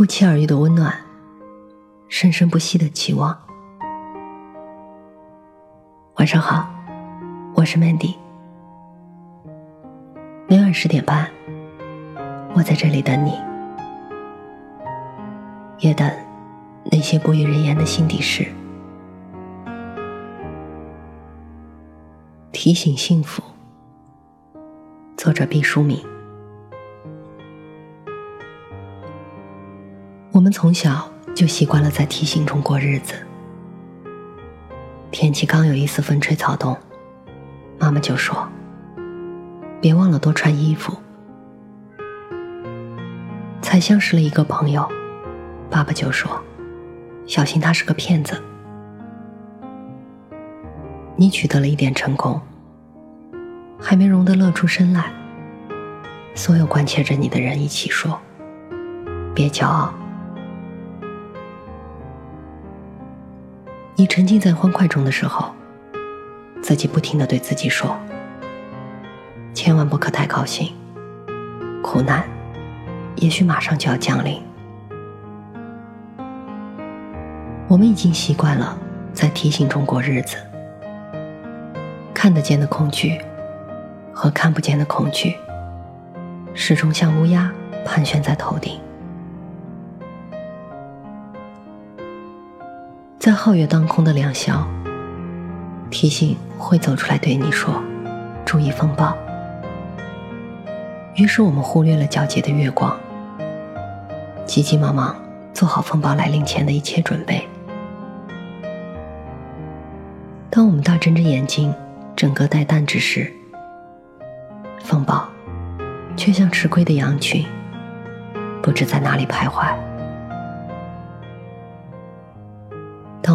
不期而遇的温暖，生生不息的期望。晚上好，我是 Mandy。每晚十点半，我在这里等你，也等那些不与人言的心底事。提醒幸福，作者毕淑敏。们从小就习惯了在提醒中过日子。天气刚有一丝风吹草动，妈妈就说：“别忘了多穿衣服。”才相识了一个朋友，爸爸就说：“小心他是个骗子。”你取得了一点成功，还没容得乐出声来，所有关切着你的人一起说：“别骄傲。”你沉浸在欢快中的时候，自己不停的对自己说：“千万不可太高兴，苦难也许马上就要降临。”我们已经习惯了在提醒中过日子，看得见的恐惧和看不见的恐惧，始终像乌鸦盘旋在头顶。在皓月当空的良宵，提醒会走出来对你说：“注意风暴。”于是我们忽略了皎洁的月光，急急忙忙做好风暴来临前的一切准备。当我们大睁着眼睛，整个待旦之时，风暴却像吃亏的羊群，不知在哪里徘徊。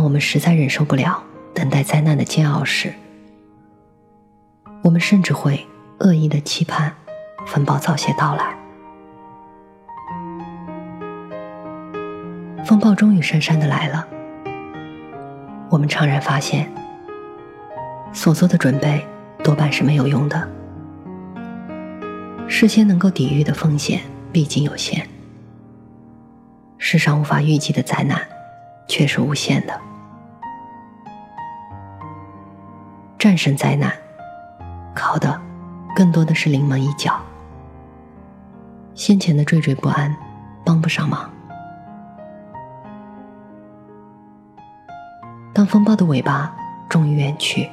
我们实在忍受不了等待灾难的煎熬时，我们甚至会恶意的期盼风暴早些到来。风暴终于姗姗的来了，我们怅然发现，所做的准备多半是没有用的，事先能够抵御的风险毕竟有限，世上无法预计的灾难却是无限的。战胜灾难，靠的更多的是临门一脚。先前的惴惴不安，帮不上忙。当风暴的尾巴终于远去，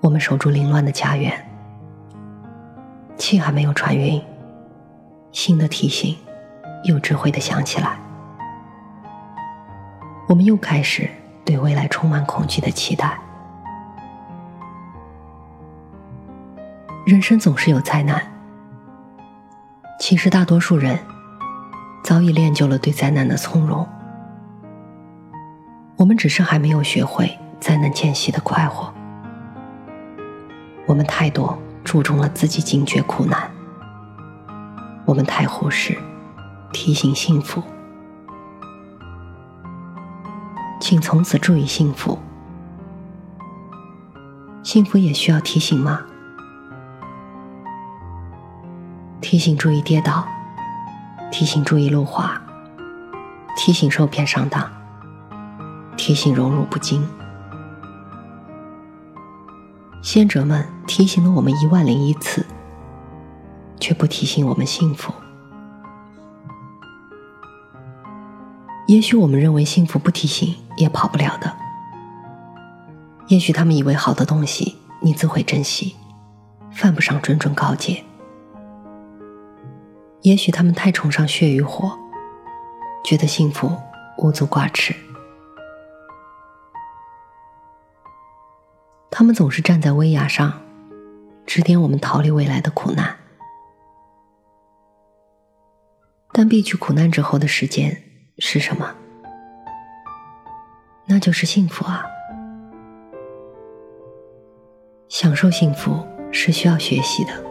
我们守住凌乱的家园，气还没有传匀，新的提醒又智慧的响起来，我们又开始对未来充满恐惧的期待。人生总是有灾难，其实大多数人早已练就了对灾难的从容，我们只是还没有学会灾难间隙的快活。我们太多注重了自己警觉苦难，我们太忽视提醒幸福，请从此注意幸福。幸福也需要提醒吗？提醒注意跌倒，提醒注意路滑，提醒受骗上当，提醒荣辱不惊。先哲们提醒了我们一万零一次，却不提醒我们幸福。也许我们认为幸福不提醒也跑不了的，也许他们以为好的东西你自会珍惜，犯不上谆谆告诫。也许他们太崇尚血与火，觉得幸福无足挂齿。他们总是站在危崖上，指点我们逃离未来的苦难。但避去苦难之后的时间是什么？那就是幸福啊！享受幸福是需要学习的。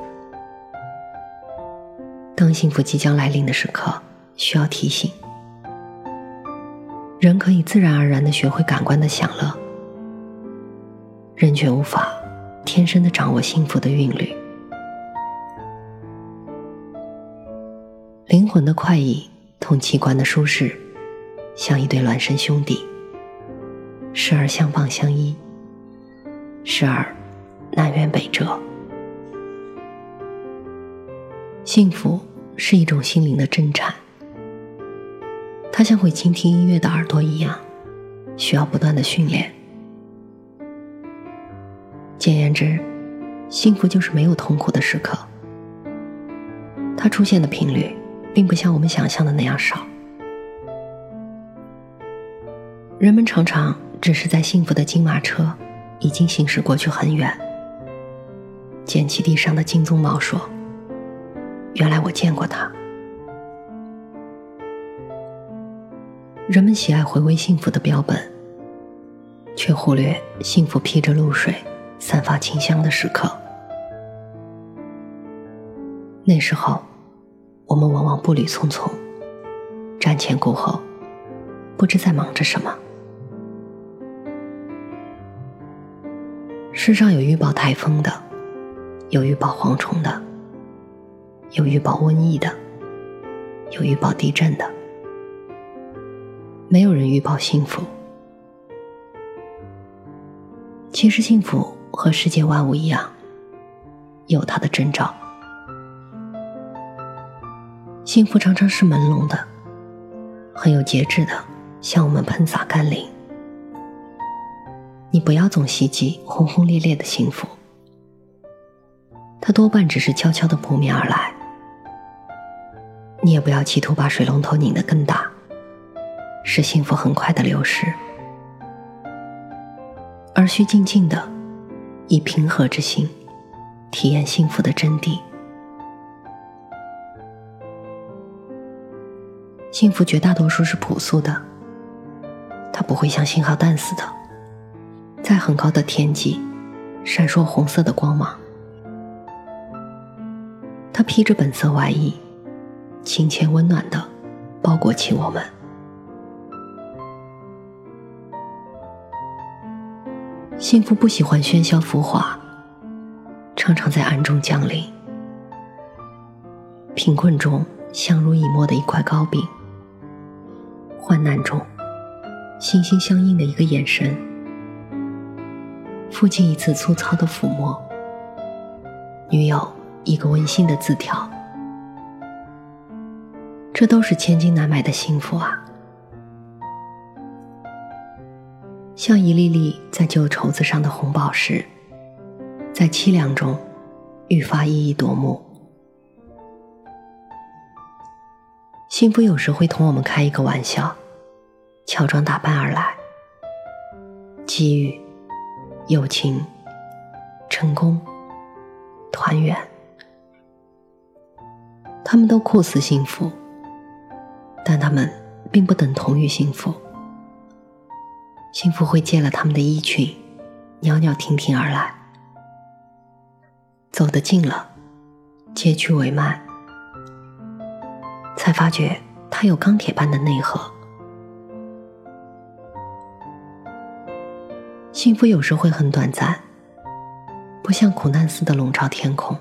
当幸福即将来临的时刻，需要提醒。人可以自然而然的学会感官的享乐，人却无法天生的掌握幸福的韵律。灵魂的快意同器官的舒适，像一对孪生兄弟，时而相傍相依，时而南辕北辙。幸福是一种心灵的震颤，它像会倾听音乐的耳朵一样，需要不断的训练。简言之，幸福就是没有痛苦的时刻。它出现的频率，并不像我们想象的那样少。人们常常只是在幸福的金马车已经行驶过去很远，捡起地上的金鬃毛说。原来我见过他。人们喜爱回味幸福的标本，却忽略幸福披着露水、散发清香的时刻。那时候，我们往往步履匆匆，瞻前顾后，不知在忙着什么。世上有预报台风的，有预报蝗虫的。有预报瘟疫的，有预报地震的，没有人预报幸福。其实幸福和世界万物一样，有它的征兆。幸福常常是朦胧的，很有节制的向我们喷洒甘霖。你不要总希冀轰轰烈烈的幸福，它多半只是悄悄的扑面而来。你也不要企图把水龙头拧得更大，使幸福很快的流失，而需静静的以平和之心体验幸福的真谛。幸福绝大多数是朴素的，它不会像信号弹似的，在很高的天际闪烁红色的光芒，它披着本色外衣。亲切温暖的包裹起我们。幸福不喜欢喧嚣浮华，常常在暗中降临。贫困中相濡以沫的一块糕饼，患难中心心相印的一个眼神，父亲一次粗糙的抚摸，女友一个温馨的字条。这都是千金难买的幸福啊！像一粒粒在旧绸子上的红宝石，在凄凉中愈发熠熠夺目。幸福有时会同我们开一个玩笑，乔装打扮而来。机遇、友情、成功、团圆，他们都酷似幸福。但他们并不等同于幸福，幸福会借了他们的衣裙，袅袅婷婷而来，走得近了，接去为慢，才发觉它有钢铁般的内核。幸福有时会很短暂，不像苦难似的笼罩天空。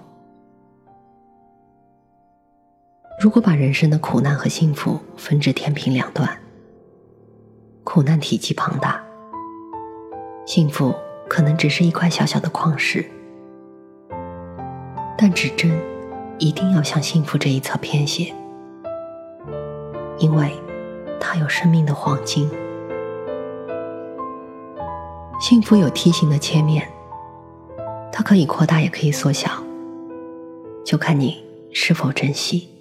如果把人生的苦难和幸福分至天平两端，苦难体积庞大，幸福可能只是一块小小的矿石，但指针一定要向幸福这一侧偏斜，因为它有生命的黄金。幸福有梯形的切面，它可以扩大，也可以缩小，就看你是否珍惜。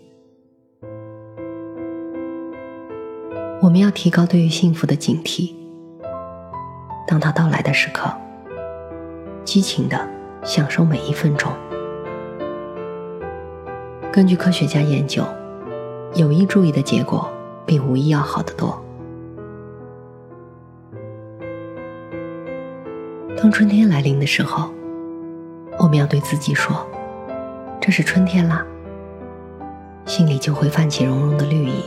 我们要提高对于幸福的警惕。当它到来的时刻，激情的享受每一分钟。根据科学家研究，有意注意的结果比无意要好得多。当春天来临的时候，我们要对自己说：“这是春天啦。”心里就会泛起融融的绿意。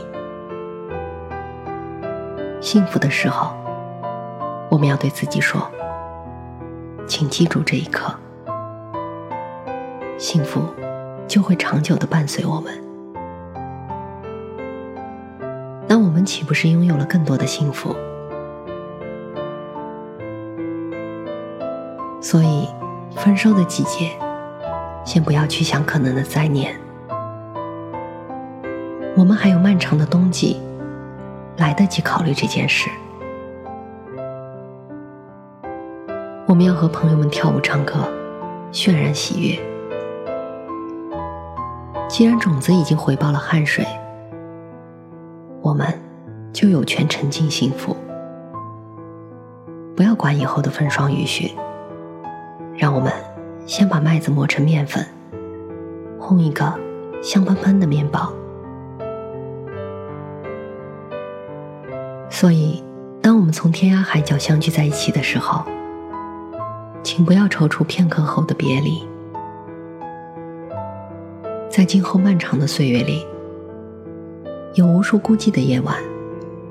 幸福的时候，我们要对自己说：“请记住这一刻，幸福就会长久的伴随我们。”那我们岂不是拥有了更多的幸福？所以，分手的季节，先不要去想可能的灾年。我们还有漫长的冬季，来得及考虑这件事。我们要和朋友们跳舞唱歌，渲染喜悦。既然种子已经回报了汗水，我们就有权沉浸幸福。不要管以后的风霜雨雪，让我们先把麦子磨成面粉，烘一个香喷喷的面包。所以，当我们从天涯海角相聚在一起的时候，请不要踌躇片刻后的别离。在今后漫长的岁月里，有无数孤寂的夜晚，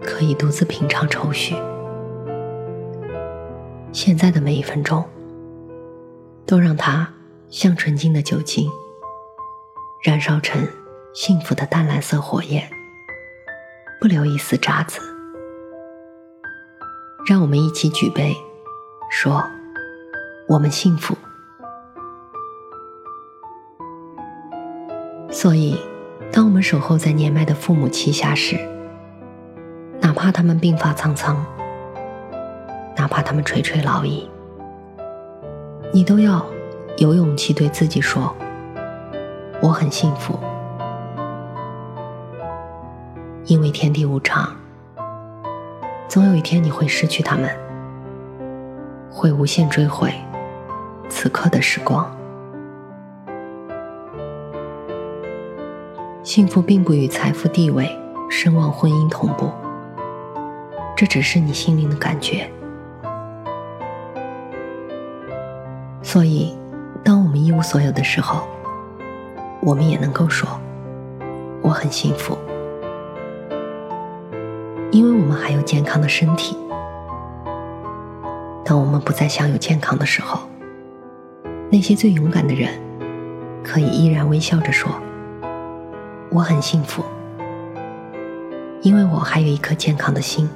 可以独自品尝愁绪。现在的每一分钟，都让它像纯净的酒精，燃烧成幸福的淡蓝色火焰，不留一丝渣子。让我们一起举杯，说：“我们幸福。”所以，当我们守候在年迈的父母膝下时，哪怕他们鬓发苍苍，哪怕他们垂垂老矣，你都要有勇气对自己说：“我很幸福。”因为天地无常。总有一天你会失去他们，会无限追悔此刻的时光。幸福并不与财富、地位、声望、婚姻同步，这只是你心灵的感觉。所以，当我们一无所有的时候，我们也能够说：“我很幸福。”因为我们还有健康的身体，当我们不再享有健康的时候，那些最勇敢的人，可以依然微笑着说：“我很幸福，因为我还有一颗健康的心。”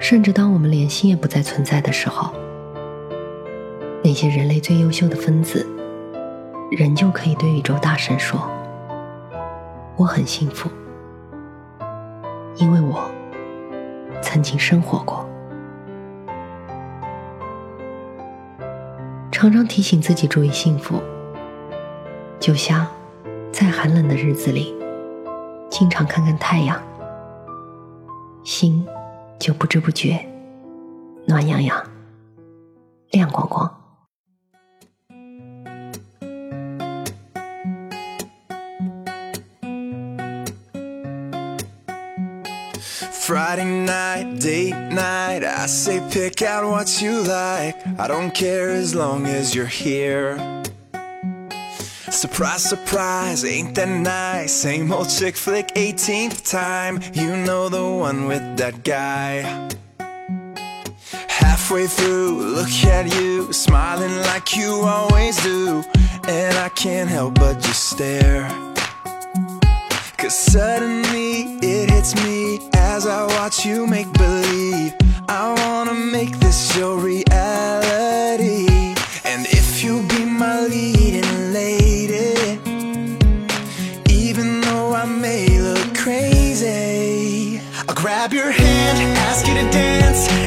甚至当我们连心也不再存在的时候，那些人类最优秀的分子，仍旧可以对宇宙大声说：“我很幸福。”因为我曾经生活过，常常提醒自己注意幸福，就像在寒冷的日子里，经常看看太阳，心就不知不觉暖洋洋、亮光光。Friday night, date night, I say pick out what you like. I don't care as long as you're here. Surprise, surprise, ain't that nice? Same old chick flick, 18th time. You know the one with that guy. Halfway through, look at you, smiling like you always do. And I can't help but just stare. Cause suddenly it hits me as I watch you make believe. I wanna make this your reality. And if you be my leading lady Even though I may look crazy I'll grab your hand, ask you to dance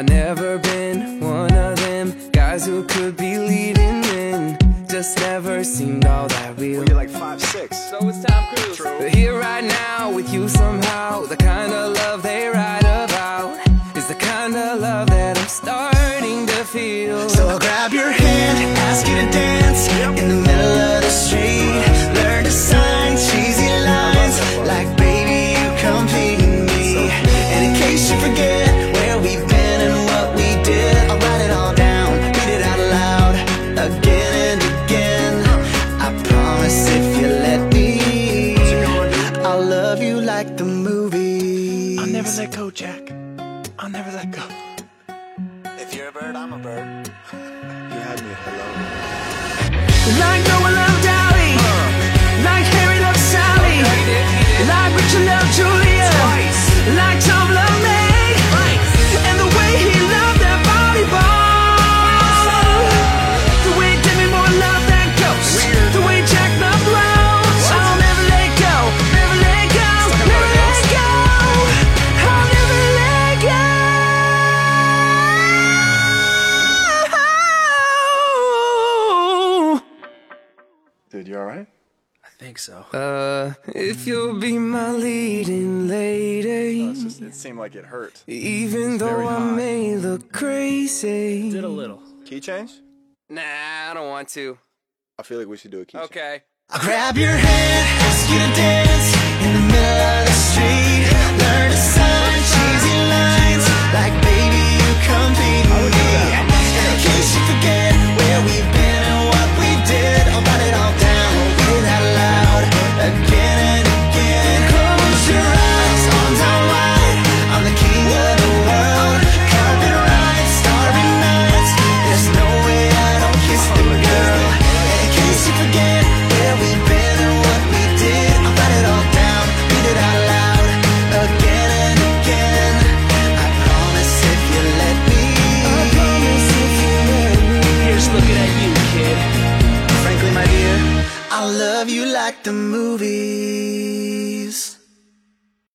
Now I never been one of them Guys who could be leading in Just never seemed all that real. Well, You're like five, six. So it's Tom Cruise. True. But here right now with you somehow The kind of love they write about Is the kind of love that I'm starting to feel. So I'll grab your hand, ask you to dance think so. Uh, if you'll be my leading lady. Oh, no, just, it seemed like it hurt. Even it's though I may look crazy. Did a little. Key change? Nah, I don't want to. I feel like we should do a key Okay. i grab your hand, ask you to dance in the middle of the street. Learn to sign cheesy lines like, baby, you come be me. In case you forget where we've been.